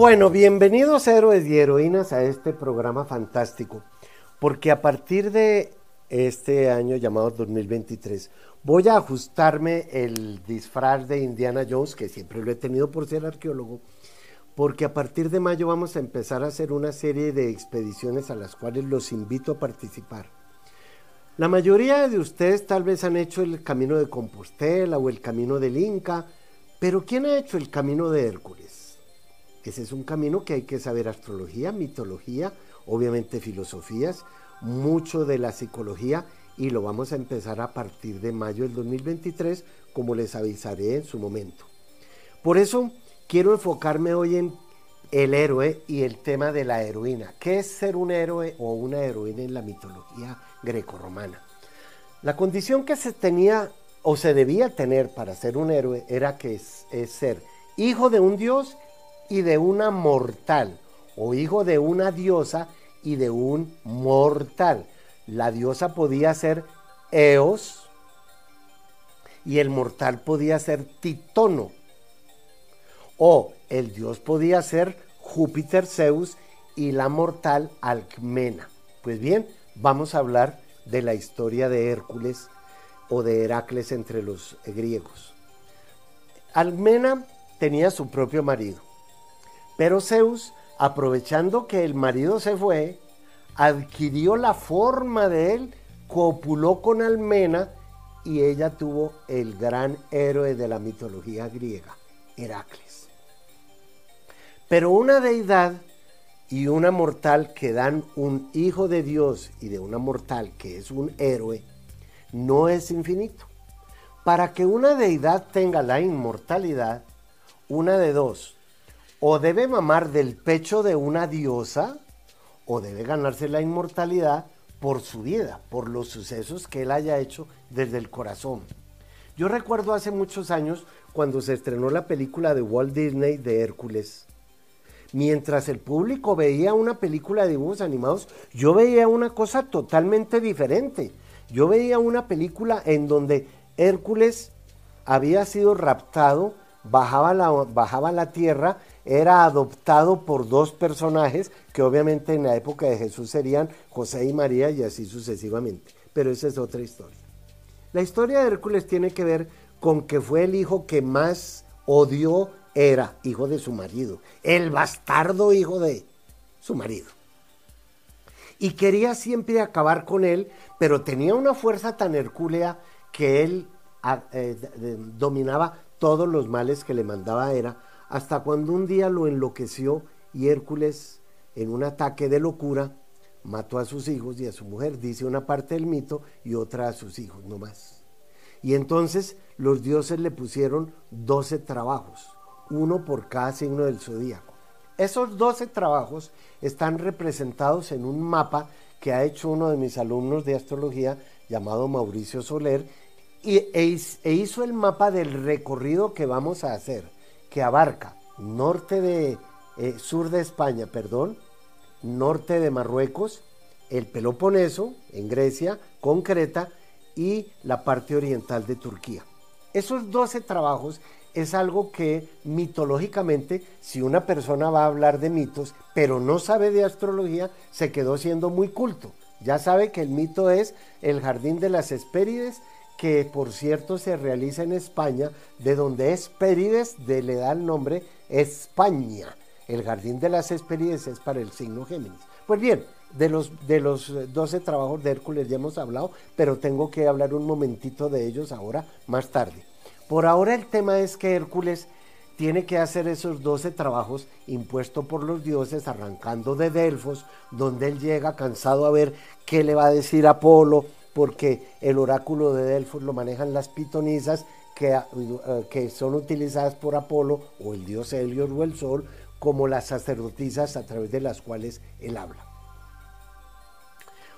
Bueno, bienvenidos héroes y heroínas a este programa fantástico, porque a partir de este año llamado 2023 voy a ajustarme el disfraz de Indiana Jones, que siempre lo he tenido por ser arqueólogo, porque a partir de mayo vamos a empezar a hacer una serie de expediciones a las cuales los invito a participar. La mayoría de ustedes tal vez han hecho el camino de Compostela o el camino del Inca, pero ¿quién ha hecho el camino de Hércules? Ese es un camino que hay que saber astrología, mitología, obviamente filosofías, mucho de la psicología y lo vamos a empezar a partir de mayo del 2023, como les avisaré en su momento. Por eso quiero enfocarme hoy en el héroe y el tema de la heroína. ¿Qué es ser un héroe o una heroína en la mitología grecorromana? La condición que se tenía o se debía tener para ser un héroe era que es, ser hijo de un dios y de una mortal, o hijo de una diosa y de un mortal. La diosa podía ser Eos y el mortal podía ser Titono. O el dios podía ser Júpiter Zeus y la mortal Alcmena. Pues bien, vamos a hablar de la historia de Hércules o de Heracles entre los griegos. Alcmena tenía su propio marido pero Zeus, aprovechando que el marido se fue, adquirió la forma de él, copuló con Almena y ella tuvo el gran héroe de la mitología griega, Heracles. Pero una deidad y una mortal que dan un hijo de Dios y de una mortal que es un héroe, no es infinito. Para que una deidad tenga la inmortalidad, una de dos, o debe mamar del pecho de una diosa o debe ganarse la inmortalidad por su vida, por los sucesos que él haya hecho desde el corazón. Yo recuerdo hace muchos años cuando se estrenó la película de Walt Disney de Hércules. Mientras el público veía una película de dibujos animados, yo veía una cosa totalmente diferente. Yo veía una película en donde Hércules había sido raptado, bajaba la, bajaba la tierra era adoptado por dos personajes que obviamente en la época de Jesús serían José y María y así sucesivamente. Pero esa es otra historia. La historia de Hércules tiene que ver con que fue el hijo que más odió, era hijo de su marido, el bastardo hijo de su marido. Y quería siempre acabar con él, pero tenía una fuerza tan hercúlea que él ah, eh, dominaba todos los males que le mandaba Hera hasta cuando un día lo enloqueció y Hércules, en un ataque de locura, mató a sus hijos y a su mujer, dice una parte del mito, y otra a sus hijos, no más. Y entonces los dioses le pusieron doce trabajos, uno por cada signo del zodíaco. Esos doce trabajos están representados en un mapa que ha hecho uno de mis alumnos de astrología llamado Mauricio Soler e hizo el mapa del recorrido que vamos a hacer que abarca norte de, eh, sur de España, perdón, norte de Marruecos, el Peloponeso, en Grecia, con Creta, y la parte oriental de Turquía. Esos 12 trabajos es algo que mitológicamente, si una persona va a hablar de mitos, pero no sabe de astrología, se quedó siendo muy culto. Ya sabe que el mito es el jardín de las Hespérides que por cierto se realiza en España, de donde Hespérides de, le da el nombre España. El jardín de las Hespérides es para el signo Géminis. Pues bien, de los, de los 12 trabajos de Hércules ya hemos hablado, pero tengo que hablar un momentito de ellos ahora, más tarde. Por ahora el tema es que Hércules tiene que hacer esos 12 trabajos impuestos por los dioses, arrancando de Delfos, donde él llega cansado a ver qué le va a decir Apolo, porque el oráculo de Delfos lo manejan las pitonisas que, eh, que son utilizadas por Apolo o el dios Helios o el sol como las sacerdotisas a través de las cuales él habla.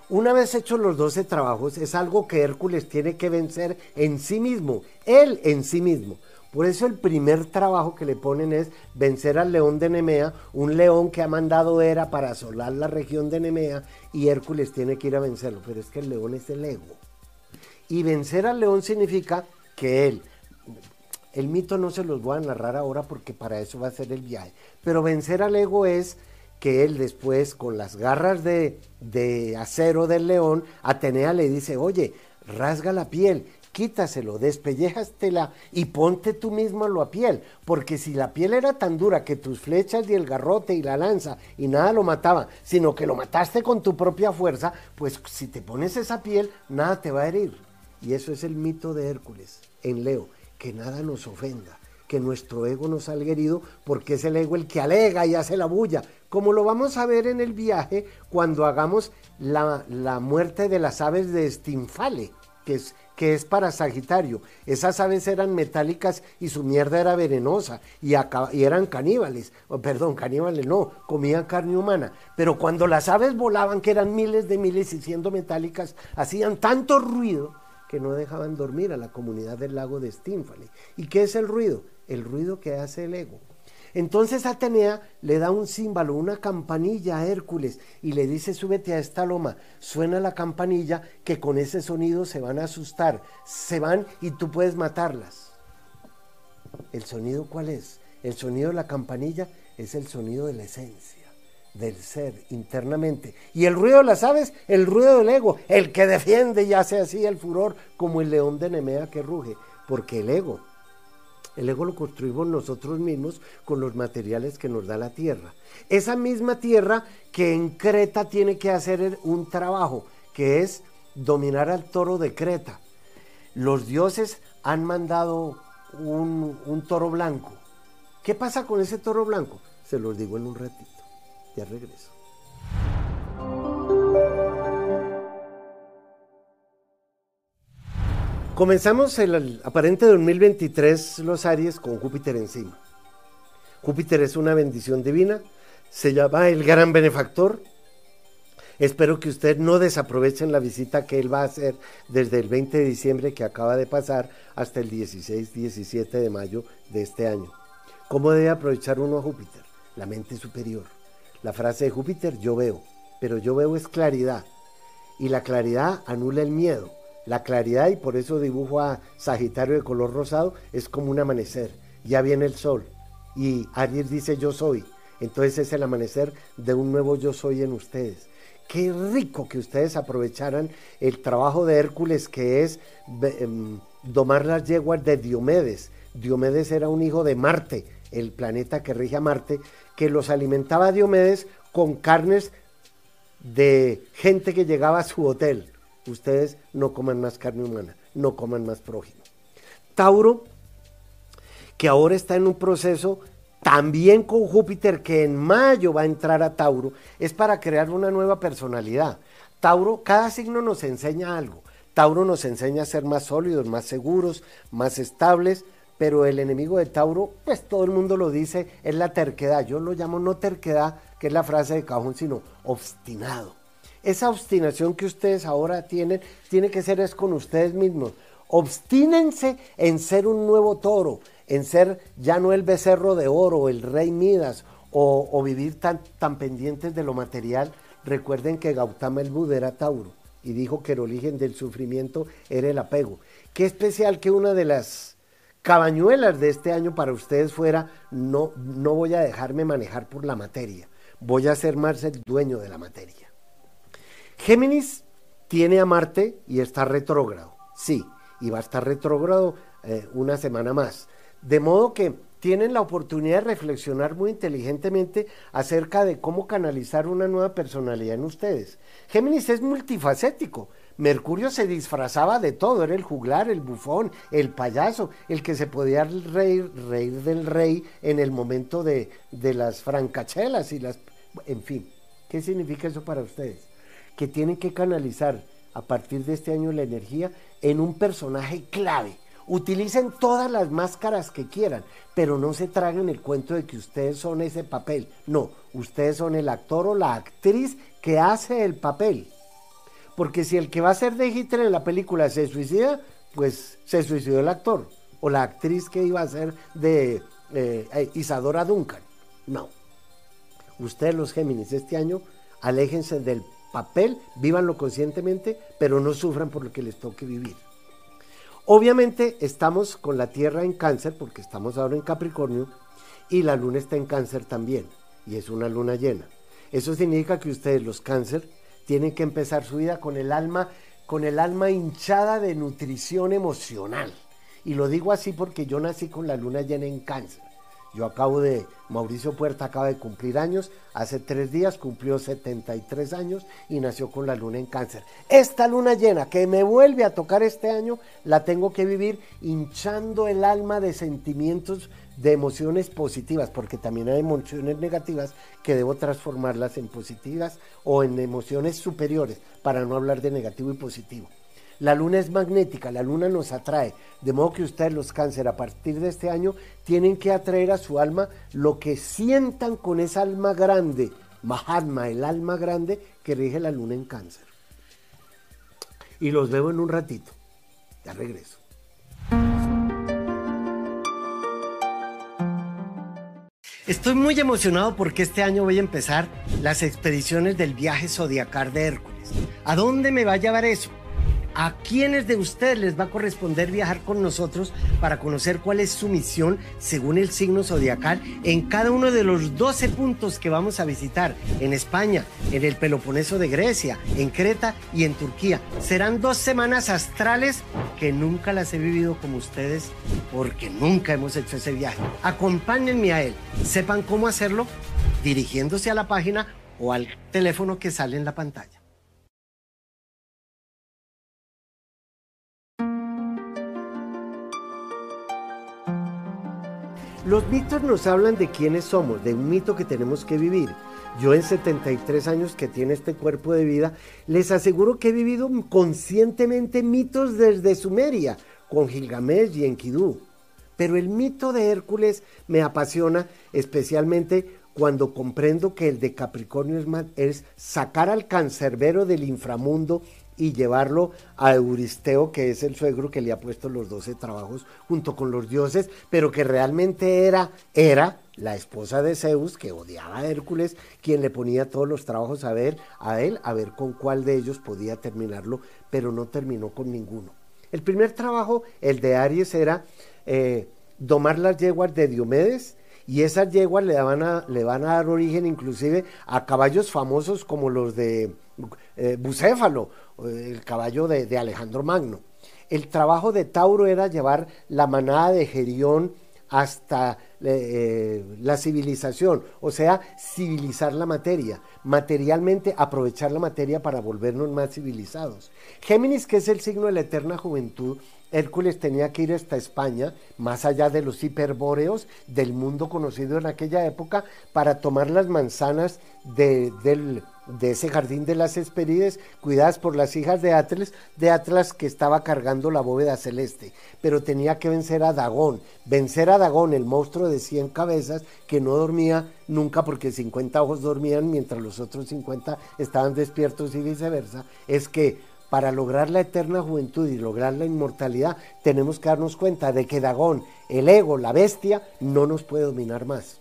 Una vez hechos los doce trabajos, es algo que Hércules tiene que vencer en sí mismo, él en sí mismo. Por eso el primer trabajo que le ponen es vencer al león de Nemea, un león que ha mandado Hera para asolar la región de Nemea y Hércules tiene que ir a vencerlo, pero es que el león es el ego. Y vencer al león significa que él, El mito no se los voy a narrar ahora porque para eso va a ser el viaje. Pero vencer al ego es que él después, con las garras de, de acero del león, Atenea le dice, oye, rasga la piel, quítaselo, despelléjastela y ponte tú mismo lo a piel, porque si la piel era tan dura que tus flechas y el garrote y la lanza y nada lo mataba, sino que lo mataste con tu propia fuerza, pues si te pones esa piel, nada te va a herir. Y eso es el mito de Hércules en Leo, que nada nos ofenda, que nuestro ego nos salga herido, porque es el ego el que alega y hace la bulla, como lo vamos a ver en el viaje cuando hagamos la, la muerte de las aves de Stinfale, que es que es para Sagitario. Esas aves eran metálicas y su mierda era venenosa y, y eran caníbales. perdón, caníbales no, comían carne humana. Pero cuando las aves volaban, que eran miles de miles y siendo metálicas, hacían tanto ruido que no dejaban dormir a la comunidad del lago de Stínfale. ¿Y qué es el ruido? El ruido que hace el ego. Entonces Atenea le da un címbalo, una campanilla a Hércules y le dice, súbete a esta loma, suena la campanilla que con ese sonido se van a asustar, se van y tú puedes matarlas. ¿El sonido cuál es? El sonido de la campanilla es el sonido de la esencia del ser internamente. Y el ruido de las aves, el ruido del ego, el que defiende y hace así el furor como el león de Nemea que ruge, porque el ego el ego lo construimos nosotros mismos con los materiales que nos da la tierra. Esa misma tierra que en Creta tiene que hacer un trabajo, que es dominar al toro de Creta. Los dioses han mandado un, un toro blanco. ¿Qué pasa con ese toro blanco? Se los digo en un ratito. Ya regreso. Comenzamos el aparente 2023 los Aries con Júpiter encima. Júpiter es una bendición divina, se llama el gran benefactor. Espero que usted no desaprovechen la visita que él va a hacer desde el 20 de diciembre que acaba de pasar hasta el 16-17 de mayo de este año. ¿Cómo debe aprovechar uno a Júpiter? La mente superior. La frase de Júpiter, yo veo, pero yo veo es claridad. Y la claridad anula el miedo la claridad, y por eso dibujo a Sagitario de color rosado, es como un amanecer. Ya viene el sol. Y Aries dice yo soy. Entonces es el amanecer de un nuevo yo soy en ustedes. Qué rico que ustedes aprovecharan el trabajo de Hércules que es em, domar las yeguas de Diomedes. Diomedes era un hijo de Marte, el planeta que rige a Marte, que los alimentaba Diomedes con carnes de gente que llegaba a su hotel ustedes no coman más carne humana, no coman más prójimo. Tauro, que ahora está en un proceso también con Júpiter, que en mayo va a entrar a Tauro, es para crear una nueva personalidad. Tauro, cada signo nos enseña algo. Tauro nos enseña a ser más sólidos, más seguros, más estables, pero el enemigo de Tauro, pues todo el mundo lo dice, es la terquedad. Yo lo llamo no terquedad, que es la frase de cajón, sino obstinado. Esa obstinación que ustedes ahora tienen tiene que ser es con ustedes mismos. Obstínense en ser un nuevo toro, en ser ya no el becerro de oro, el rey Midas, o, vivir tan, tan pendientes de lo material. Recuerden que Gautama el Buda era Tauro y dijo que el origen del sufrimiento era el apego. Qué especial que una de las cabañuelas de este año para ustedes fuera no, no voy a dejarme manejar por la materia, voy a ser más el dueño de la materia. Géminis tiene a Marte y está retrógrado, sí, y va a estar retrógrado eh, una semana más. De modo que tienen la oportunidad de reflexionar muy inteligentemente acerca de cómo canalizar una nueva personalidad en ustedes. Géminis es multifacético. Mercurio se disfrazaba de todo, era el juglar, el bufón, el payaso, el que se podía reír, reír del rey en el momento de, de las francachelas y las... En fin, ¿qué significa eso para ustedes? Que tienen que canalizar a partir de este año la energía en un personaje clave. Utilicen todas las máscaras que quieran, pero no se traguen el cuento de que ustedes son ese papel. No, ustedes son el actor o la actriz que hace el papel. Porque si el que va a ser de Hitler en la película se suicida, pues se suicidó el actor. O la actriz que iba a ser de eh, Isadora Duncan. No. Ustedes los Géminis este año, aléjense del papel, vívanlo conscientemente, pero no sufran por lo que les toque vivir. Obviamente estamos con la Tierra en cáncer, porque estamos ahora en Capricornio, y la luna está en cáncer también, y es una luna llena. Eso significa que ustedes, los cáncer, tienen que empezar su vida con el alma, con el alma hinchada de nutrición emocional. Y lo digo así porque yo nací con la luna llena en cáncer. Yo acabo de, Mauricio Puerta acaba de cumplir años, hace tres días cumplió 73 años y nació con la luna en cáncer. Esta luna llena que me vuelve a tocar este año, la tengo que vivir hinchando el alma de sentimientos, de emociones positivas, porque también hay emociones negativas que debo transformarlas en positivas o en emociones superiores, para no hablar de negativo y positivo. La luna es magnética, la luna nos atrae, de modo que ustedes los cáncer a partir de este año tienen que atraer a su alma lo que sientan con esa alma grande, Mahatma, el alma grande que rige la luna en cáncer. Y los veo en un ratito. Ya regreso. Estoy muy emocionado porque este año voy a empezar las expediciones del viaje zodiacal de Hércules. ¿A dónde me va a llevar eso? ¿A quiénes de ustedes les va a corresponder viajar con nosotros para conocer cuál es su misión según el signo zodiacal en cada uno de los 12 puntos que vamos a visitar en España, en el Peloponeso de Grecia, en Creta y en Turquía? Serán dos semanas astrales que nunca las he vivido como ustedes porque nunca hemos hecho ese viaje. Acompáñenme a él, sepan cómo hacerlo dirigiéndose a la página o al teléfono que sale en la pantalla. Los mitos nos hablan de quiénes somos, de un mito que tenemos que vivir. Yo en 73 años que tiene este cuerpo de vida, les aseguro que he vivido conscientemente mitos desde Sumeria, con Gilgamesh y Enkidu. Pero el mito de Hércules me apasiona especialmente cuando comprendo que el de Capricornio es, sacar al cancerbero del inframundo y llevarlo a Euristeo, que es el suegro que le ha puesto los doce trabajos junto con los dioses, pero que realmente era, era la esposa de Zeus, que odiaba a Hércules, quien le ponía todos los trabajos a ver, a él, a ver con cuál de ellos podía terminarlo, pero no terminó con ninguno. El primer trabajo, el de Aries, era eh, domar las yeguas de Diomedes, y esas yeguas le, le van a dar origen inclusive a caballos famosos como los de eh, Bucéfalo, el caballo de, Alejandro Magno. El trabajo de Tauro era llevar la manada de Gerión hasta eh, la civilización, o sea, civilizar la materia, materialmente aprovechar la materia para volvernos más civilizados. Géminis, que es el signo de la eterna juventud, Hércules tenía que ir hasta España, más allá de los hiperbóreos del mundo conocido en aquella época, para tomar las manzanas de, ese jardín de las Hesperides, cuidadas por las hijas de Atlas, de Atlas que estaba cargando la bóveda celeste. Pero tenía que vencer a Dagón, vencer a Dagón, el monstruo de 100 cabezas, que no dormía nunca porque 50 ojos dormían mientras los otros 50 estaban despiertos y viceversa, es que para lograr la eterna juventud y lograr la inmortalidad, tenemos que darnos cuenta de que Dagón, el ego, la bestia, no nos puede dominar más.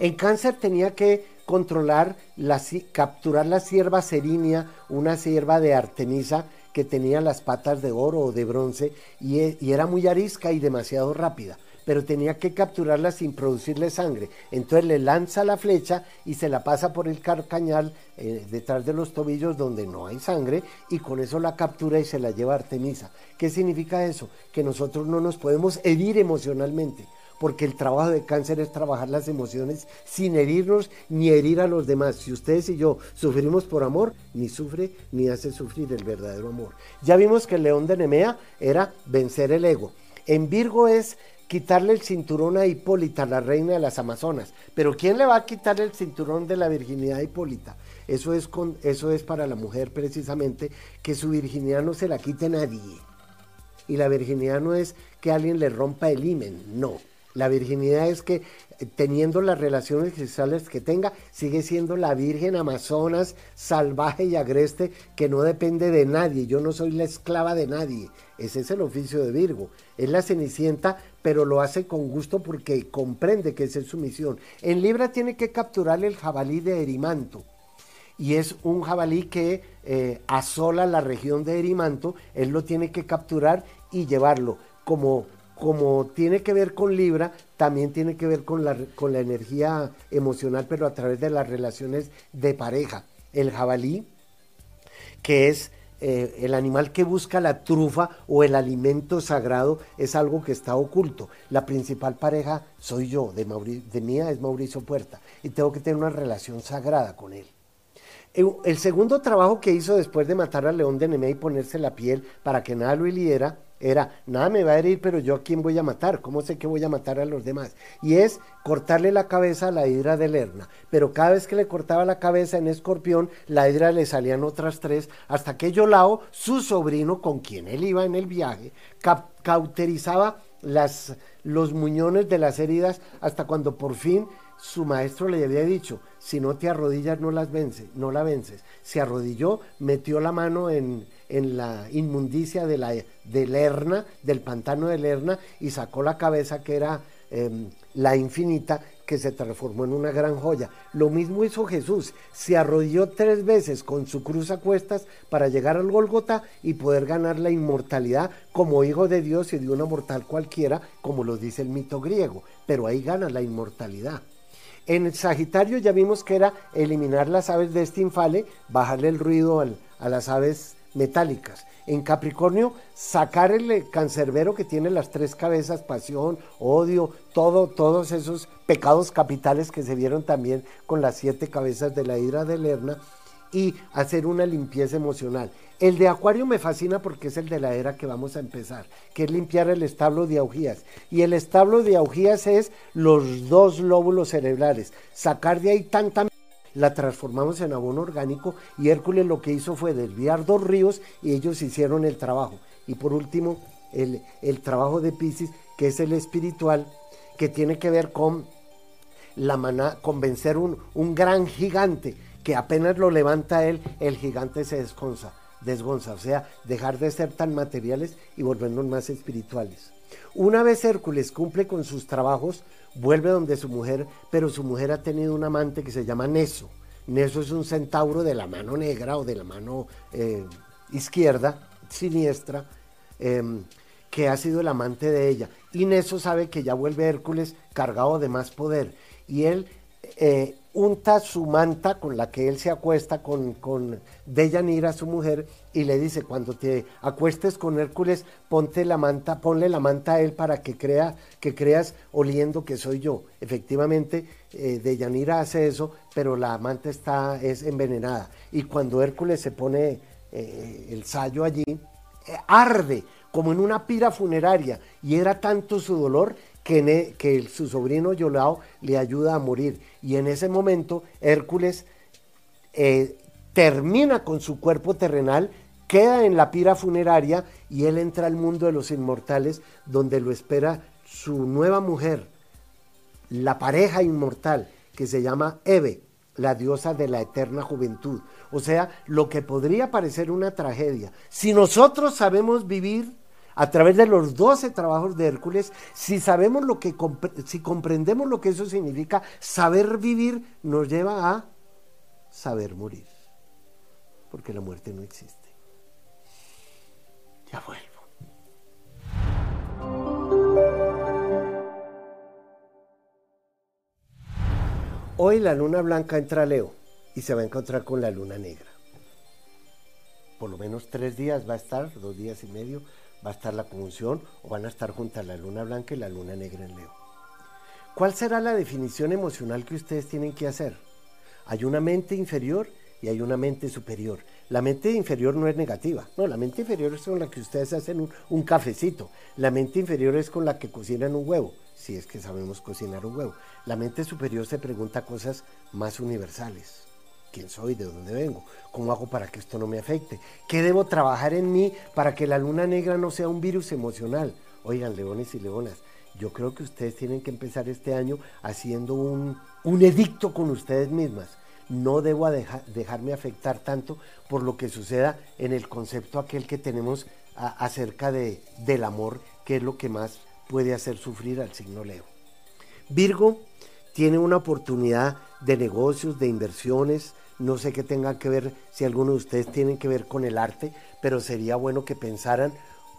En cáncer tenía que controlar, la, capturar la sierva serinia, una sierva de Artemisa que tenía las patas de oro o de bronce y, y era muy arisca y demasiado rápida pero tenía que capturarla sin producirle sangre. Entonces le lanza la flecha y se la pasa por el carcañal eh, detrás de los tobillos donde no hay sangre y con eso la captura y se la lleva Artemisa. ¿Qué significa eso? Que nosotros no nos podemos herir emocionalmente porque el trabajo de cáncer es trabajar las emociones sin herirnos ni herir a los demás. Si ustedes y yo sufrimos por amor, ni sufre ni hace sufrir el verdadero amor. Ya vimos que el león de Nemea era vencer el ego. En Virgo es quitarle el cinturón a Hipólita, la reina de las Amazonas. Pero ¿quién le va a quitar el cinturón de la virginidad a Hipólita? Eso es, con, eso es para la mujer precisamente, que su virginidad no se la quite nadie. Y la virginidad no es que alguien le rompa el himen, no. La virginidad es que eh, teniendo las relaciones sexuales que tenga, sigue siendo la Virgen Amazonas, salvaje y agreste, que no depende de nadie. Yo no soy la esclava de nadie. Ese es el oficio de Virgo. Es la cenicienta, pero lo hace con gusto porque comprende que esa es su misión. En Libra tiene que capturar el jabalí de Erimanto y es un jabalí que eh, asola la región de Erimanto, él lo tiene que capturar y llevarlo como como tiene que ver con Libra, también tiene que ver con la, con la energía emocional, pero a través de las relaciones de pareja. El jabalí, que es eh, el animal que busca la trufa o el alimento sagrado, es algo que está oculto. La principal pareja soy yo, de, mía es Mauricio Puerta, y tengo que tener una relación sagrada con él. El segundo trabajo que hizo después de matar al león de Nemea y ponerse la piel para que nada lo hiriera, era, nada me va a herir, pero yo a quién voy a matar, ¿cómo sé que voy a matar a los demás? Y es cortarle la cabeza a la hidra de Lerna. Pero cada vez que le cortaba la cabeza en escorpión, la hidra le salían otras tres, hasta que Yolao, su sobrino, con quien él iba en el viaje, cauterizaba las, los muñones de las heridas hasta cuando por fin su maestro le había dicho, si no te arrodillas no las vences, no la vences. Se arrodilló, metió la mano en, en la inmundicia de la Lerna, del pantano de Lerna, y sacó la cabeza que era em, la infinita, que se transformó en una gran joya. Lo mismo hizo Jesús, se arrodilló tres veces con su cruz a cuestas para llegar al Golgota y poder ganar la inmortalidad como hijo de Dios y de una mortal cualquiera, como lo dice el mito griego, pero ahí gana la inmortalidad. En Sagitario ya vimos que era eliminar las aves de este infale, bajarle el ruido a las aves metálicas. En Capricornio, sacar el cancerbero que tiene las tres cabezas, pasión, odio, todo, todos esos pecados capitales que se vieron también con las siete cabezas de la hidra de Lerna y hacer una limpieza emocional. El de Acuario me fascina porque es el de la era que vamos a empezar, que es limpiar el establo de augías. Y el establo de augías es los dos lóbulos cerebrales, sacar de ahí tanta la transformamos en abono orgánico y Hércules lo que hizo fue desviar dos ríos y ellos hicieron el trabajo. Y por último, el, trabajo de Pisces, que es el espiritual, que tiene que ver con la maná, con vencer un, un gran gigante, que apenas lo levanta él, el gigante se desgonza, desgonza, o sea, dejar de ser tan materiales y volvernos más espirituales. Una vez Hércules cumple con sus trabajos, vuelve donde su mujer, pero su mujer ha tenido un amante que se llama Neso. Neso es un centauro de la mano negra o de la mano eh, izquierda, siniestra, em, que ha sido el amante de ella. Y Neso sabe que ya vuelve Hércules cargado de más poder. Y él eh, unta su manta con la que él se acuesta con, con Deyanira, su mujer, y le dice, cuando te acuestes con Hércules, ponte la manta, ponle la manta a él para que crea, que creas oliendo que soy yo. Efectivamente, eh, Deyanira hace eso, pero la manta está, es envenenada. Y cuando Hércules se pone eh, el sayo allí, eh, arde como en una pira funeraria, y era tanto su dolor que, su sobrino Yolao le ayuda a morir. Y en ese momento Hércules eh, termina con su cuerpo terrenal, queda en la pira funeraria y él entra al mundo de los inmortales donde lo espera su nueva mujer, la pareja inmortal que se llama Eve, la diosa de la eterna juventud. O sea, lo que podría parecer una tragedia. Si nosotros sabemos vivir a través de los 12 trabajos de Hércules, si sabemos lo que, si comprendemos lo que eso significa, saber vivir nos lleva a saber morir, porque la muerte no existe. Ya vuelvo. Hoy la luna blanca entra a Leo y se va a encontrar con la luna negra. Por lo menos tres días va a estar, dos días y medio, va a estar la conjunción o van a estar juntas la luna blanca y la luna negra en Leo. ¿Cuál será la definición emocional que ustedes tienen que hacer? Hay una mente inferior y hay una mente superior. La mente inferior no es negativa, no, la mente inferior es con la que ustedes hacen un, un, cafecito. La mente inferior es con la que cocinan un huevo, si es que sabemos cocinar un huevo. La mente superior se pregunta cosas más universales quién soy, de dónde vengo, cómo hago para que esto no me afecte, qué debo trabajar en mí para que la luna negra no sea un virus emocional. Oigan, leones y leonas, yo creo que ustedes tienen que empezar este año haciendo un, edicto con ustedes mismas. No debo dejarme afectar tanto por lo que suceda en el concepto aquel que tenemos acerca de, del amor, que es lo que más puede hacer sufrir al signo Leo. Virgo tiene una oportunidad de negocios, de inversiones, no sé qué tenga que ver, si alguno de ustedes tienen que ver con el arte, pero sería bueno que pensaran,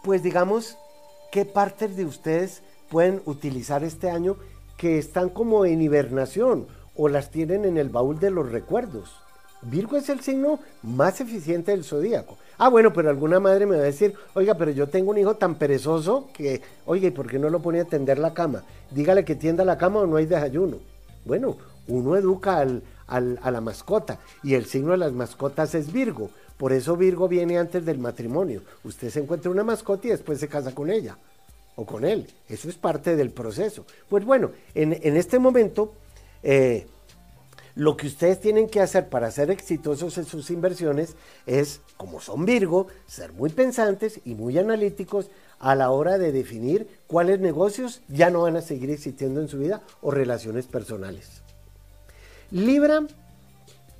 pues digamos, qué partes de ustedes pueden utilizar este año que están como en hibernación o las tienen en el baúl de los recuerdos. Virgo es el signo más eficiente del zodíaco. Ah, bueno, pero alguna madre me va a decir, oiga, pero yo tengo un hijo tan perezoso que, oiga, ¿y por qué no lo pone a tender la cama? Dígale que tienda la cama o no hay desayuno. Bueno, uno educa al, a la mascota y el signo de las mascotas es Virgo. Por eso Virgo viene antes del matrimonio. Usted se encuentra una mascota y después se casa con ella o con él. Eso es parte del proceso. Pues bueno, en, en este momento eh, lo que ustedes tienen que hacer para ser exitosos en sus inversiones es, como son Virgo, ser muy pensantes y muy analíticos a la hora de definir cuáles negocios ya no van a seguir existiendo en su vida o relaciones personales. Libra,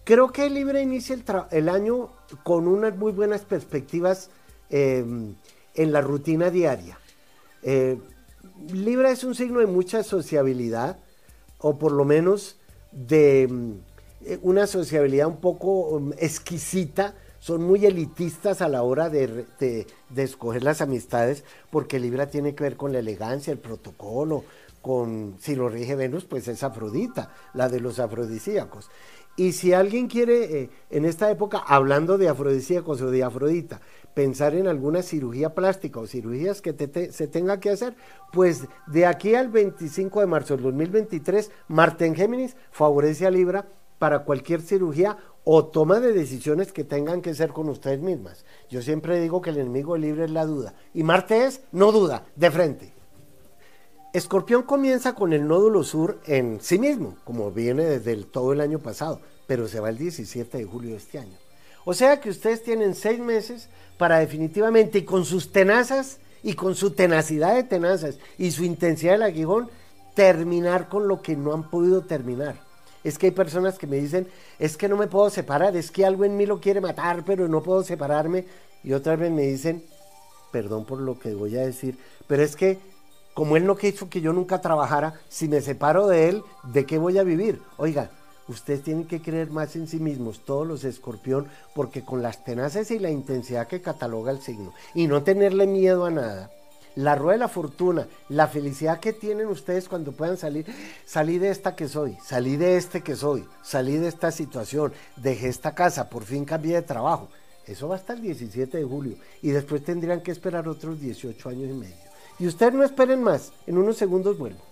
creo que Libra inicia el, año con unas muy buenas perspectivas em, en la rutina diaria. Eh, Libra es un signo de mucha sociabilidad, o por lo menos de mm, una sociabilidad un poco mm, exquisita, son muy elitistas a la hora de, escoger las amistades, porque Libra tiene que ver con la elegancia, el protocolo, con, si lo rige Venus, pues es Afrodita, la de los afrodisíacos. Y si alguien quiere, eh, en esta época, hablando de afrodisíacos o de Afrodita, pensar en alguna cirugía plástica o cirugías que se tenga que hacer, pues de aquí al 25 de marzo del 2023, Marte Géminis favorece a Libra para cualquier cirugía o toma de decisiones que tengan que ser con ustedes mismas. Yo siempre digo que el enemigo libre es la duda. Y Marte es, no duda, de frente. Escorpión comienza con el nódulo sur en sí mismo, como viene desde todo el año pasado, pero se va el 17 de julio de este año. O sea que ustedes tienen seis meses para definitivamente, y con sus tenazas, y con su tenacidad de tenazas, y su intensidad del aguijón, terminar con lo que no han podido terminar. Es que hay personas que me dicen, es que no me puedo separar, es que algo en mí lo quiere matar, pero no puedo separarme. Y otra vez me dicen, perdón por lo que voy a decir, pero es que como él no quiso que yo nunca trabajara, si me separo de él, ¿de qué voy a vivir? Oiga, Ustedes tienen que creer más en sí mismos, todos los escorpión, porque con las tenaces y la intensidad que cataloga el signo, y no tenerle miedo a nada, la rueda de la fortuna, la felicidad que tienen ustedes cuando puedan salir, salí de esta que soy, salí de este que soy, salí de esta situación, dejé esta casa, por fin cambié de trabajo. Eso va hasta el 17 de julio y después tendrían que esperar otros 18 años y medio. Y ustedes no esperen más, en unos segundos vuelvo.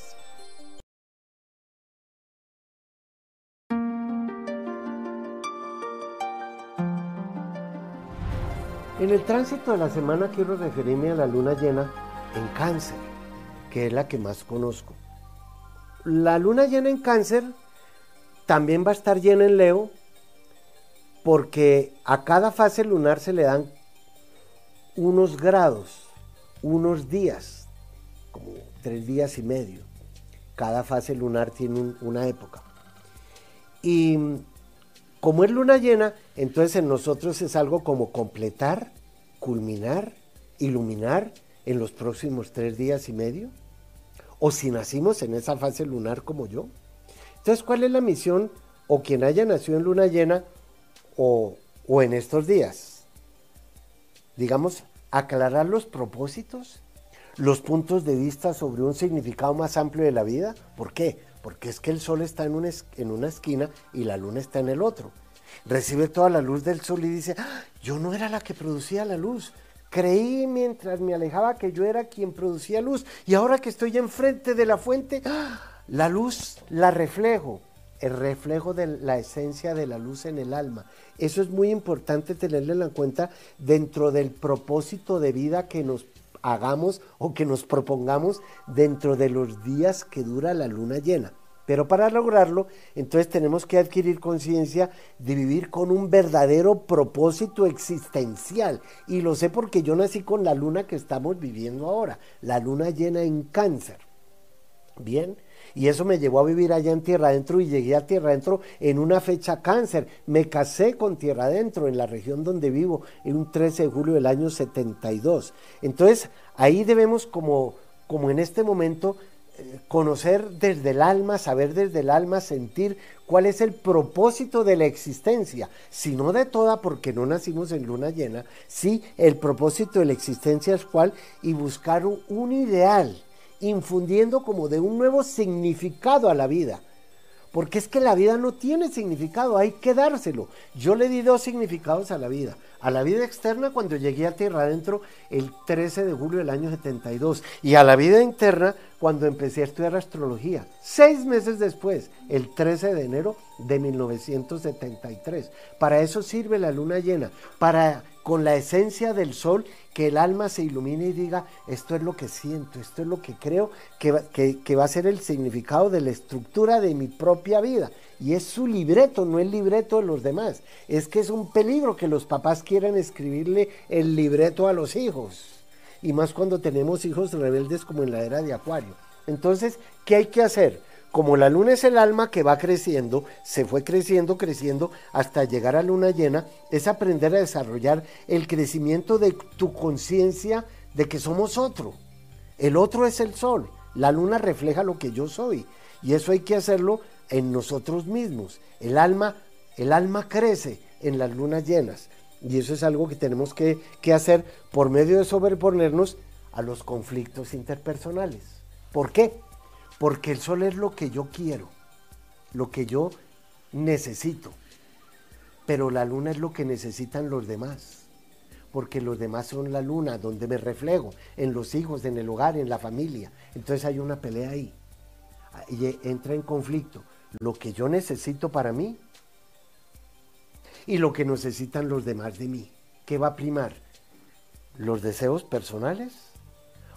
En el tránsito de la semana quiero referirme a la luna llena en cáncer, que es la que más conozco. La luna llena en cáncer también va a estar llena en Leo, porque a cada fase lunar se le dan unos grados, unos días, como tres días y medio. Cada fase lunar tiene una época. Y como es luna llena, entonces en nosotros es algo como completar, culminar, iluminar en los próximos tres días y medio. O si nacimos en esa fase lunar como yo. Entonces, ¿cuál es la misión? O quien haya nacido en luna llena o, o en estos días. Digamos, aclarar los propósitos, los puntos de vista sobre un significado más amplio de la vida. ¿Por qué? Porque es que el sol está en una, en una esquina y la luna está en el otro. Recibe toda la luz del sol y dice, ah, yo no era la que producía la luz. Creí mientras me alejaba que yo era quien producía luz y ahora que estoy enfrente de la fuente, ¡ah! la luz la reflejo, el reflejo de la esencia de la luz en el alma. Eso es muy importante tenerlo en cuenta dentro del propósito de vida que nos hagamos o que nos propongamos dentro de los días que dura la luna llena. Pero para lograrlo, entonces tenemos que adquirir conciencia de vivir con un verdadero propósito existencial. Y lo sé porque yo nací con la luna que estamos viviendo ahora, la luna llena en cáncer. Bien, Y eso me llevó a vivir allá en Tierra Adentro y llegué a Tierra Adentro en una fecha cáncer. Me casé con Tierra Adentro en la región donde vivo, en un 13 de julio del año 72. Entonces, ahí debemos como, como en este momento conocer desde el alma, saber desde el alma, sentir cuál es el propósito de la existencia, si no de toda porque no nacimos en luna llena, sí el propósito de la existencia es cuál y buscar un ideal, infundiendo como de un nuevo significado a la vida. Porque es que la vida no tiene significado, hay que dárselo. Yo le di dos significados a la vida a la vida externa cuando llegué a Tierra Adentro el 13 de julio del año 72 y a la vida interna cuando empecé a estudiar astrología. Seis meses después, el 13 de enero de 1973. Para eso sirve la luna llena, para con la esencia del sol que el alma se ilumine y diga, esto es lo que siento, esto es lo que creo que, que va a ser el significado de la estructura de mi propia vida. Y es su libreto, no el libreto de los demás. Es que es un peligro que los papás quieran escribirle el libreto a los hijos. Y más cuando tenemos hijos rebeldes como en la era de Acuario. Entonces, ¿qué hay que hacer? Como la luna es el alma que va creciendo, se fue creciendo, creciendo hasta llegar a luna llena, es aprender a desarrollar el crecimiento de tu conciencia de que somos otro. El otro es el sol. La luna refleja lo que yo soy. Y eso hay que hacerlo en nosotros mismos. El alma, el alma crece en las lunas llenas. Y eso es algo que tenemos que, que hacer por medio de sobreponernos a los conflictos interpersonales. ¿Por qué? Porque el sol es lo que yo quiero, lo que yo necesito. Pero la luna es lo que necesitan los demás. Porque los demás son la luna, donde me reflejo, en los hijos, en el hogar, en la familia. Entonces hay una pelea ahí. Y entra en conflicto lo que yo necesito para mí y lo que necesitan los demás de mí. ¿Qué va a primar? ¿Los deseos personales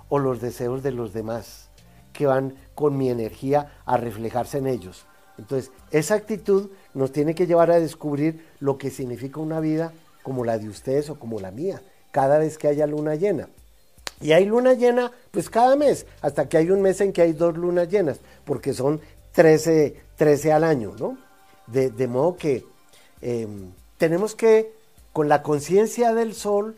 o los deseos de los demás que van con mi energía a reflejarse en ellos? Entonces, esa actitud nos tiene que llevar a descubrir lo que significa una vida como la de ustedes o como la mía, cada vez que haya luna llena. Y hay luna llena, pues cada mes, hasta que hay un mes en que hay dos lunas llenas, porque son 13, 13 al año, ¿no? De, modo que em, tenemos que, con la conciencia del sol,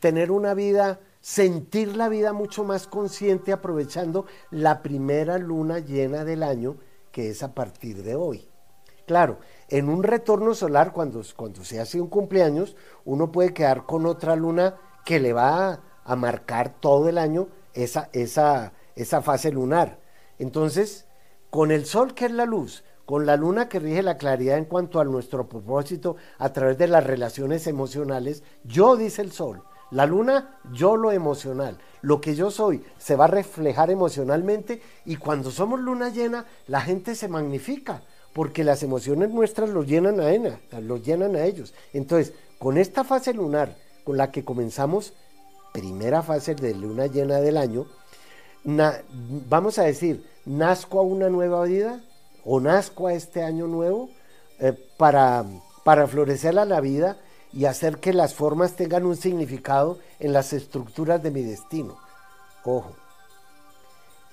tener una vida, sentir la vida mucho más consciente, aprovechando la primera luna llena del año, que es a partir de hoy. Claro, en un retorno solar, cuando, cuando se hace un cumpleaños, uno puede quedar con otra luna que le va a, marcar todo el año esa, esa, esa fase lunar. Entonces, con el sol que es la luz, con la luna que rige la claridad en cuanto a nuestro propósito a través de las relaciones emocionales, yo dice el sol, la luna, yo lo emocional, lo que yo soy se va a reflejar emocionalmente y cuando somos luna llena, la gente se magnifica, porque las emociones nuestras los llenan a, ena, los llenan a ellos. Entonces, con esta fase lunar con la que comenzamos, primera fase de luna llena del año, vamos a decir, nazco a una nueva vida o nazco a este año nuevo eh, para, para florecer a la vida y hacer que las formas tengan un significado en las estructuras de mi destino. Ojo,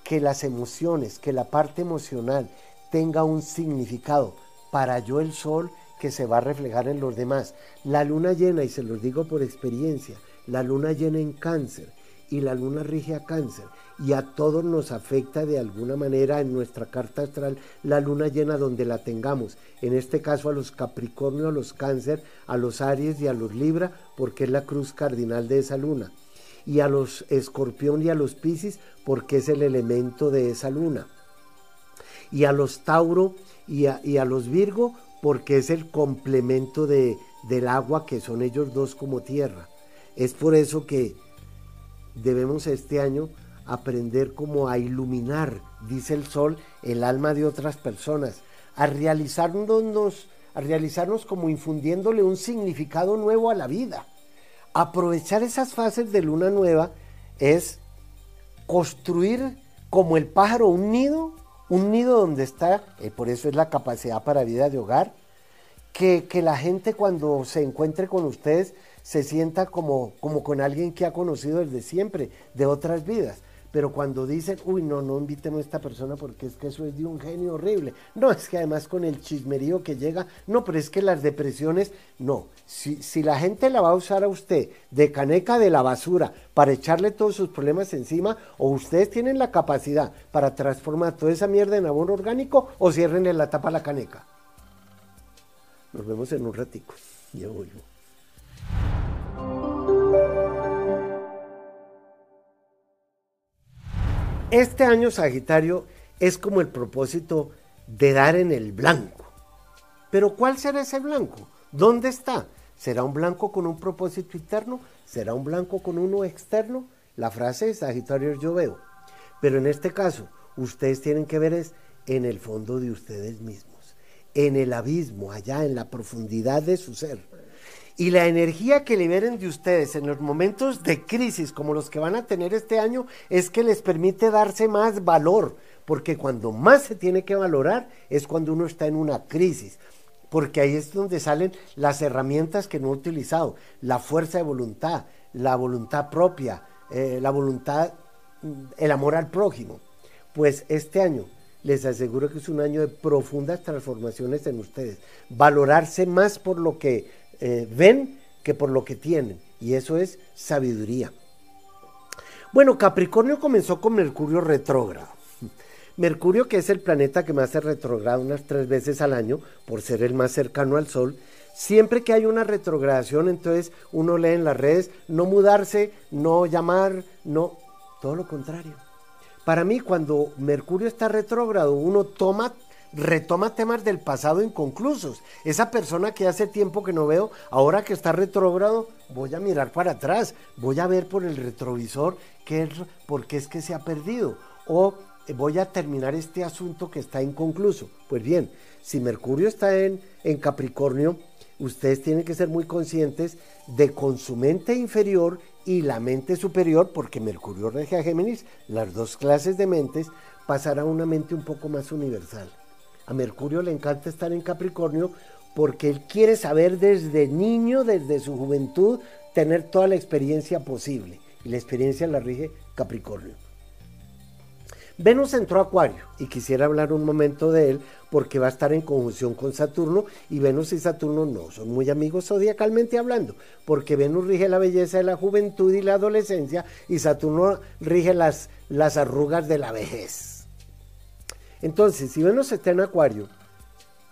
que las emociones, que la parte emocional tenga un significado para yo el sol que se va a reflejar en los demás. La luna llena, y se los digo por experiencia, la luna llena en cáncer y la luna rige a cáncer y a todos nos afecta de alguna manera en nuestra carta astral la luna llena donde la tengamos. En este caso a los Capricornio, a los Cáncer, a los Aries y a los Libra, porque es la cruz cardinal de esa luna. Y a los Escorpión y a los Piscis, porque es el elemento de esa luna. Y a los Tauro y a, y a los Virgo, porque es el complemento de, del agua que son ellos dos como tierra. Es por eso que debemos este año aprender como a iluminar, dice el sol, el alma de otras personas, a realizarnos, a realizarnos como infundiéndole un significado nuevo a la vida. Aprovechar esas fases de luna nueva es construir como el pájaro un nido, un nido donde está, eh, por eso es la capacidad para vida de hogar, que, que, la gente cuando se encuentre con ustedes se sienta como, como con alguien que ha conocido desde siempre, de otras vidas pero cuando dicen, uy, no, no invitemos a esta persona porque es que eso es de un genio horrible. No, es que además con el chismerío que llega, no, pero es que las depresiones, no. Si, si la gente la va a usar a usted de caneca de la basura para echarle todos sus problemas encima, o ustedes tienen la capacidad para transformar toda esa mierda en abono orgánico, o ciérrenle la tapa a la caneca. Nos vemos en un ratico. Yo vuelvo. Este año Sagitario es como el propósito de dar en el blanco. Pero ¿cuál será ese blanco? ¿Dónde está? ¿Será un blanco con un propósito interno? ¿Será un blanco con uno externo? La frase de Sagitario yo veo. Pero en este caso, ustedes tienen que ver es en el fondo de ustedes mismos, en el abismo, allá en la profundidad de su ser. Y la energía que liberen de ustedes en los momentos de crisis como los que van a tener este año es que les permite darse más valor, porque cuando más se tiene que valorar es cuando uno está en una crisis, porque ahí es donde salen las herramientas que no he utilizado, la fuerza de voluntad, la voluntad propia, eh, la voluntad, mm, el amor al prójimo. Pues este año les aseguro que es un año de profundas transformaciones en ustedes, valorarse más por lo que eh, ven que por lo que tienen. Y eso es sabiduría. Bueno, Capricornio comenzó con Mercurio retrógrado. Mercurio, que es el planeta que más se retrograda unas tres veces al año, por ser el más cercano al Sol, siempre que hay una retrogradación, entonces uno lee en las redes, no mudarse, no llamar, no, todo lo contrario. Para mí, cuando Mercurio está retrógrado, uno toma retoma temas del pasado inconclusos. Esa persona que hace tiempo que no veo, ahora que está retrógrado, voy a mirar para atrás, voy a ver por el retrovisor qué es, por qué es que se ha perdido. O eh, voy a terminar este asunto que está inconcluso. Pues bien, si Mercurio está en, en Capricornio, ustedes tienen que ser muy conscientes de con su mente inferior y la mente superior, porque Mercurio rege a Géminis, las dos clases de mentes, pasará a una mente un poco más universal. A Mercurio le encanta estar en Capricornio porque él quiere saber desde niño, desde su juventud, tener toda la experiencia posible. Y la experiencia la rige Capricornio. Venus entró a Acuario y quisiera hablar un momento de él porque va a estar en conjunción con Saturno y Venus y Saturno no son muy amigos zodiacalmente hablando, porque Venus rige la belleza de la juventud y la adolescencia y Saturno rige las, las arrugas de la vejez. Entonces, si Venus está en Acuario,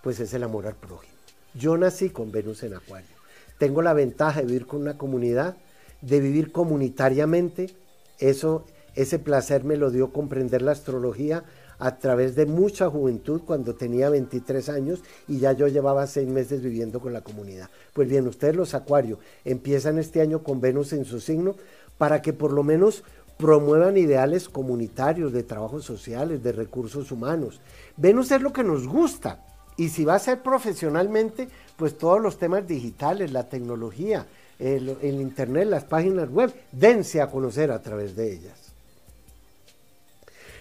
pues es el amor al prójimo. Yo nací con Venus en Acuario. Tengo la ventaja de vivir con una comunidad, de vivir comunitariamente. Eso, ese placer me lo dio comprender la astrología a través de mucha juventud cuando tenía 23 años y ya yo llevaba seis meses viviendo con la comunidad. Pues bien, ustedes los Acuario empiezan este año con Venus en su signo para que por lo menos promuevan ideales comunitarios, de trabajos sociales, de recursos humanos. Venus es lo que nos gusta. Y si va a ser profesionalmente, pues todos los temas digitales, la tecnología, el, Internet, las páginas web, dense a conocer a través de ellas.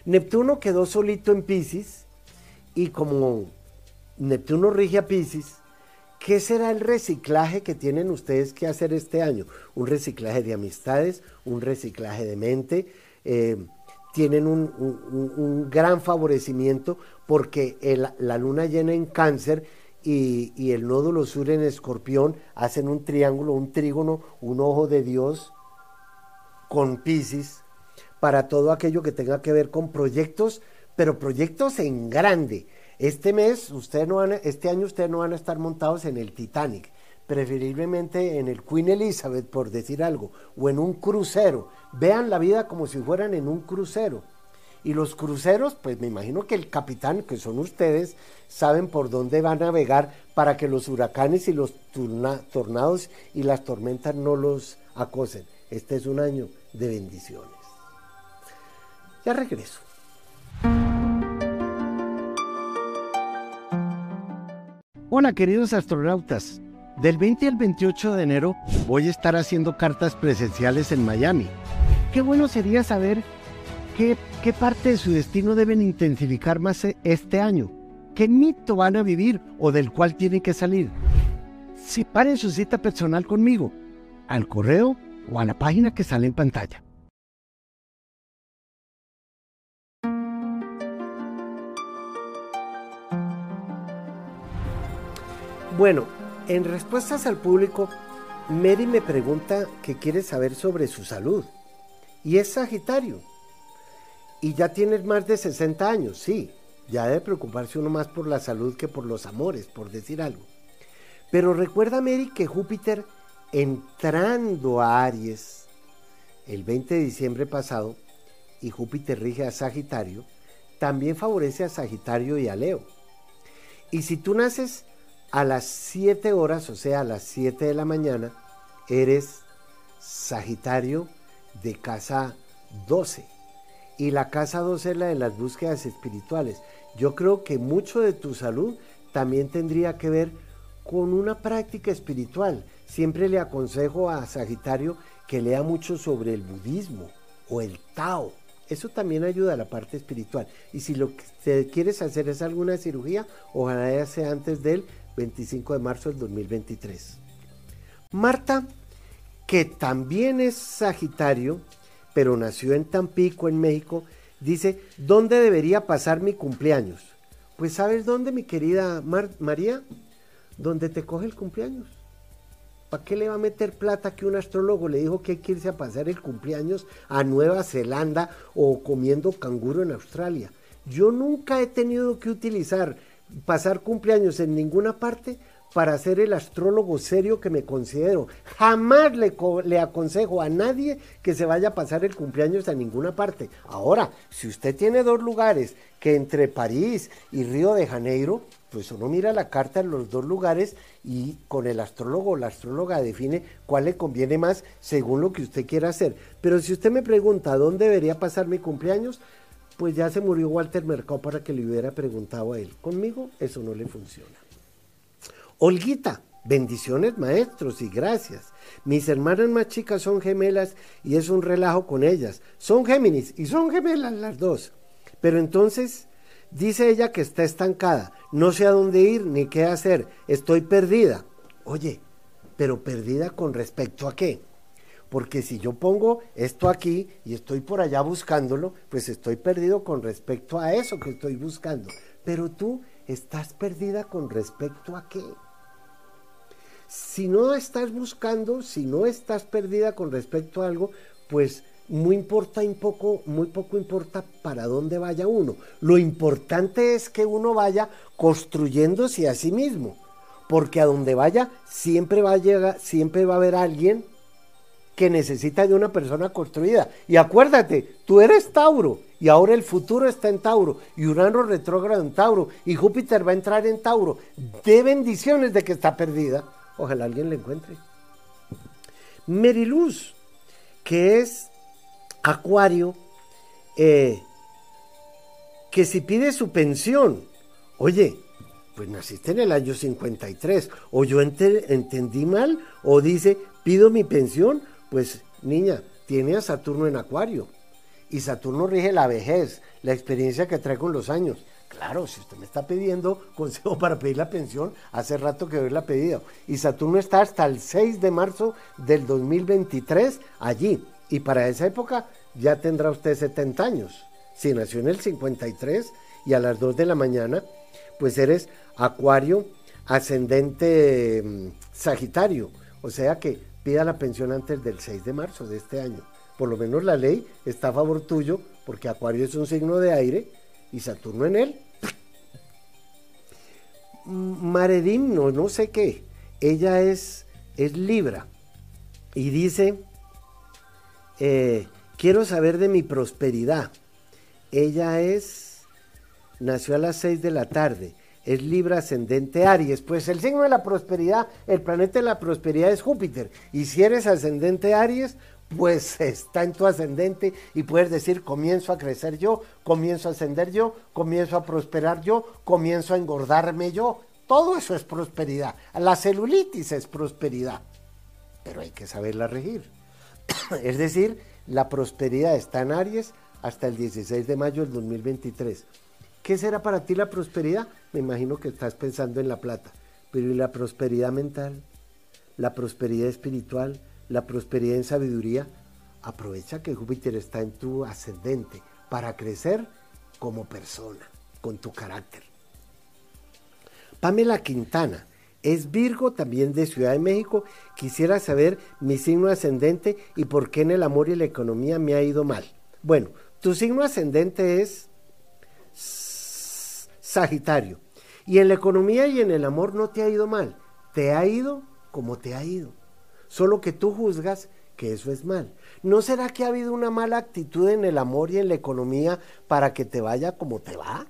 Neptuno quedó solito en Pisces y como Neptuno rige a Pisces, ¿Qué será el reciclaje que tienen ustedes que hacer este año? Un reciclaje de amistades, un reciclaje de mente. Eh, tienen un, gran favorecimiento porque la luna llena en cáncer y, y, el nódulo sur en escorpión hacen un triángulo, un trígono, un ojo de Dios con Pisces para todo aquello que tenga que ver con proyectos, pero proyectos en grande este mes, usted no van este año ustedes no van a estar montados en el Titanic, preferiblemente en el Queen Elizabeth, por decir algo, o en un crucero. Vean la vida como si fueran en un crucero. Y los cruceros, pues me imagino que el capitán, que son ustedes, saben por dónde van a navegar para que los huracanes y los tornados y las tormentas no los acosen. Este es un año de bendiciones. Ya regreso. Hola queridos astronautas, del 20 al 28 de enero voy a estar haciendo cartas presenciales en Miami. Qué bueno sería saber qué, qué parte de su destino deben intensificar más este año, qué mito van a vivir o del cual tienen que salir. Separen su cita personal conmigo, al correo o a la página que sale en pantalla. Bueno, en respuestas al público, Mary me pregunta que quiere saber sobre su salud. Y es Sagitario. Y ya tienes más de 60 años, sí. Ya debe preocuparse uno más por la salud que por los amores, por decir algo. Pero recuerda, Mary, que Júpiter entrando a Aries el 20 de diciembre pasado, y Júpiter rige a Sagitario, también favorece a Sagitario y a Leo. Y si tú naces a las 7 horas, o sea, a las 7 de la mañana, eres Sagitario de casa 12. Y la casa 12 es la de las búsquedas espirituales. Yo creo que mucho de tu salud también tendría que ver con una práctica espiritual. Siempre le aconsejo a Sagitario que lea mucho sobre el budismo o el Tao. Eso también ayuda a la parte espiritual. Y si lo que quieres hacer es alguna cirugía, ojalá ya sea antes del 25 de marzo del 2023. Marta, que también es Sagitario, pero nació en Tampico, en México, dice, ¿dónde debería pasar mi cumpleaños? Pues sabes dónde, mi querida María, ¿Dónde te coge el cumpleaños. ¿Para qué le va a meter plata que un astrólogo le dijo que hay que irse a pasar el cumpleaños a Nueva Zelanda o comiendo canguro en Australia? Yo nunca he tenido que utilizar pasar cumpleaños en ninguna parte para ser el astrólogo serio que me considero. Jamás le, le, aconsejo a nadie que se vaya a pasar el cumpleaños a ninguna parte. Ahora, si usted tiene dos lugares que entre París y Río de Janeiro, pues uno mira la carta en los dos lugares y con el astrólogo o la astróloga define cuál le conviene más según lo que usted quiera hacer. Pero si usted me pregunta dónde debería pasar mi cumpleaños, pues ya se murió Walter Mercado para que le hubiera preguntado a él. Conmigo eso no le funciona. Olguita, bendiciones maestros y gracias. Mis hermanas más chicas son gemelas y es un relajo con ellas. Son Géminis y son gemelas las dos. Pero entonces dice ella que está estancada no sé a dónde ir ni qué hacer, estoy perdida. Oye, pero perdida con respecto a qué? Porque si yo pongo esto aquí y estoy por allá buscándolo, pues estoy perdido con respecto a eso que estoy buscando. Pero tú estás perdida con respecto a qué? Si no estás buscando, si no estás perdida con respecto a algo, pues muy importa un poco, muy poco importa para dónde vaya uno. Lo importante es que uno vaya construyéndose a sí mismo, porque a donde vaya siempre va a llegar, siempre va a haber alguien que necesita de una persona construida. Y acuérdate, tú eres Tauro y ahora el futuro está en Tauro y Urano retrógrado en Tauro y Júpiter va a entrar en Tauro. De bendiciones de que está perdida. Ojalá alguien le encuentre. Meriluz, que es Acuario, eh, que si pide su pensión, oye, pues naciste en el año 53, o yo entendí mal, o dice, pido mi pensión, pues niña, tiene a Saturno en Acuario, y Saturno rige la vejez, la experiencia que trae con los años. Claro, si usted me está pidiendo consejo para pedir la pensión, hace rato que la pedido. Y Saturno está hasta el 6 de marzo del 2023 allí. Y para esa época ya tendrá usted 70 años. Si nació en el 53 y a las 2 de la mañana, pues eres Acuario ascendente mm, Sagitario. O sea que pida la pensión antes del 6 de marzo de este año. Por lo menos la ley está a favor tuyo porque Acuario es un signo de aire y Saturno en él. Maredim, no, no sé qué. Ella es, es Libra y dice, eh, Quiero saber de mi prosperidad. Ella es, nació a las 6 de la tarde, es Libra ascendente Aries. Pues el signo de la prosperidad, el planeta de la prosperidad es Júpiter. Y si eres ascendente Aries, pues está en tu ascendente y puedes decir, comienzo a crecer yo, comienzo a ascender yo, comienzo a prosperar yo, comienzo a engordarme yo. Todo eso es prosperidad. La celulitis es prosperidad, pero hay que saberla regir. es decir, la prosperidad está en Aries hasta el 16 de mayo del 2023. ¿Qué será para ti la prosperidad? Me imagino que estás pensando en la plata. Pero ¿y la prosperidad mental? ¿La prosperidad espiritual? ¿La prosperidad en sabiduría? Aprovecha que Júpiter está en tu ascendente para crecer como persona, con tu carácter. Pamela Quintana, Es Virgo, también de Ciudad de México. Quisiera saber mi signo ascendente y por qué en el amor y la economía me ha ido mal. Bueno, tu signo ascendente es Sagitario. Y en la economía y en el amor no te ha ido mal. Te ha ido como te ha ido. Solo que tú juzgas que eso es mal. ¿No será que ha habido una mala actitud en el amor y en la economía para que te vaya como te va?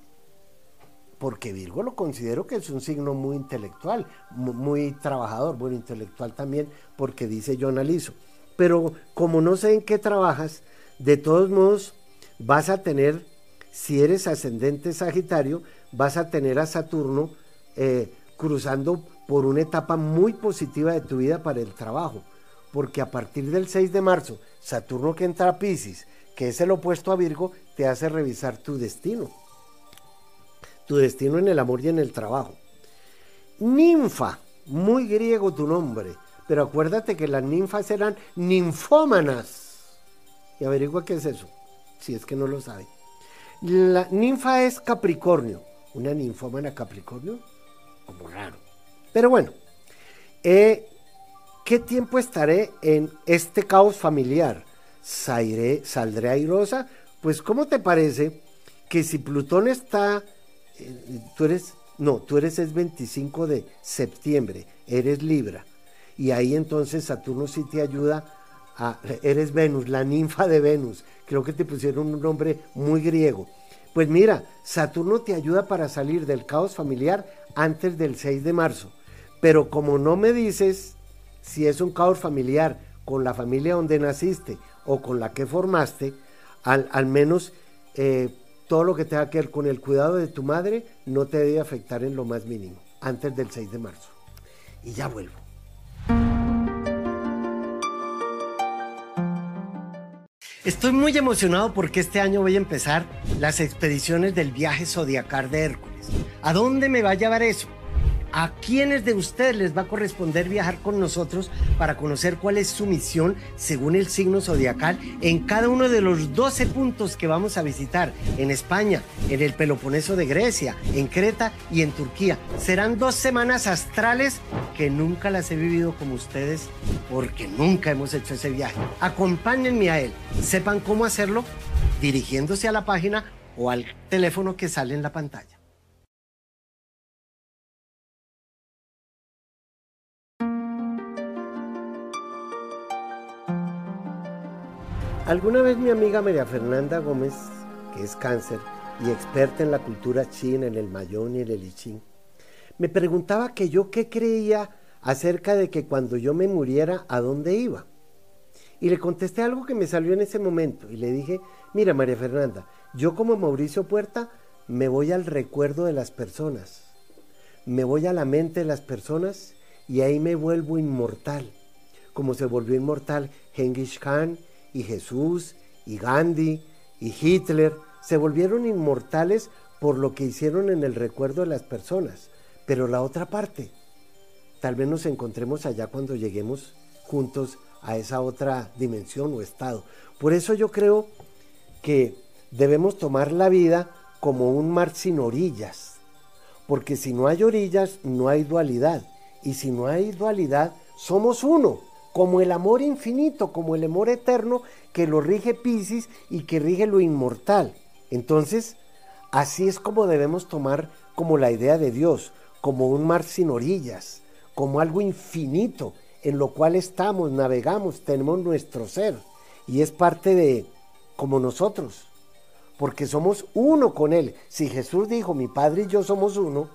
Porque Virgo lo considero que es un signo muy intelectual, muy trabajador, bueno, intelectual también, porque dice yo analizo. Pero como no sé en qué trabajas, de todos modos vas a tener, si eres ascendente Sagitario, vas a tener a Saturno eh, cruzando por una etapa muy positiva de tu vida para el trabajo porque a partir del 6 de marzo, Saturno que entra a Pisces, que es el opuesto a Virgo, te hace revisar tu destino. Tu destino en el amor y en el trabajo. Ninfa, muy griego tu nombre, pero acuérdate que las ninfas eran ninfómanas. Y averigua qué es eso, si es que no lo sabe. La ninfa es Capricornio. Una ninfómana Capricornio, como raro. Pero bueno, eh, ¿Qué tiempo estaré en este caos familiar? ¿Saldré airosa? Pues ¿cómo te parece que si Plutón está, eh, tú eres, no, tú eres el 25 de septiembre, eres Libra, y ahí entonces Saturno sí te ayuda a, eres Venus, la ninfa de Venus, creo que te pusieron un nombre muy griego. Pues mira, Saturno te ayuda para salir del caos familiar antes del 6 de marzo, pero como no me dices si es un caos familiar con la familia donde naciste o con la que formaste, al, menos eh, todo lo que tenga que ver con el cuidado de tu madre no te debe afectar en lo más mínimo, antes del 6 de marzo. Y ya vuelvo. Estoy muy emocionado porque este año voy a empezar las expediciones del viaje zodiacal de Hércules. ¿A dónde me va a llevar eso? ¿A quiénes de ustedes les va a corresponder viajar con nosotros para conocer cuál es su misión según el signo zodiacal en cada uno de los 12 puntos que vamos a visitar en España, en el Peloponeso de Grecia, en Creta y en Turquía? Serán dos semanas astrales que nunca las he vivido como ustedes porque nunca hemos hecho ese viaje. Acompáñenme a él, sepan cómo hacerlo dirigiéndose a la página o al teléfono que sale en la pantalla. Alguna vez mi amiga María Fernanda Gómez, que es cáncer y experta en la cultura china, en el mayón y el I me preguntaba que yo qué creía acerca de que cuando yo me muriera, ¿a dónde iba? Y le contesté algo que me salió en ese momento y le dije, mira María Fernanda, yo como Mauricio Puerta me voy al recuerdo de las personas, me voy a la mente de las personas y ahí me vuelvo inmortal, como se volvió inmortal Genghis Khan y Jesús y Gandhi y Hitler se volvieron inmortales por lo que hicieron en el recuerdo de las personas. Pero la otra parte, tal vez nos encontremos allá cuando lleguemos juntos a esa otra dimensión o estado. Por eso yo creo que debemos tomar la vida como un mar sin orillas, porque si no hay orillas no hay dualidad, y si no hay dualidad somos uno como el amor infinito, como el amor eterno que lo rige Pisces y que rige lo inmortal. Entonces, así es como debemos tomar como la idea de Dios, como un mar sin orillas, como algo infinito en lo cual estamos, navegamos, tenemos nuestro ser y es parte de como nosotros, porque somos uno con Él. Si Jesús dijo, mi Padre y yo somos uno,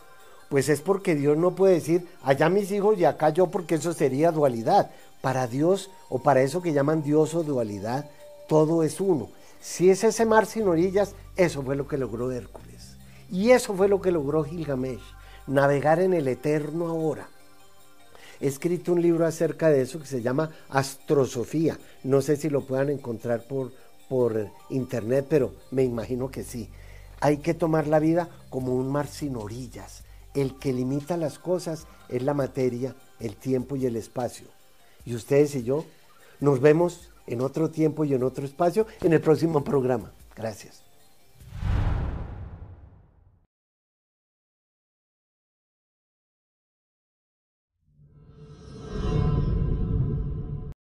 pues es porque Dios no puede decir, allá mis hijos y acá yo, porque eso sería dualidad. Para Dios, o para eso que llaman Dios o dualidad, todo es uno. Si es ese mar sin orillas, eso fue lo que logró Hércules. Y eso fue lo que logró Gilgamesh, navegar en el eterno ahora. He escrito un libro acerca de eso que se llama Astrosofía. No sé si lo puedan encontrar por, por internet, pero me imagino que sí. Hay que tomar la vida como un mar sin orillas. El que limita las cosas es la materia, el tiempo y el espacio. Y ustedes y yo nos vemos en otro tiempo y en otro espacio en el próximo programa. Gracias.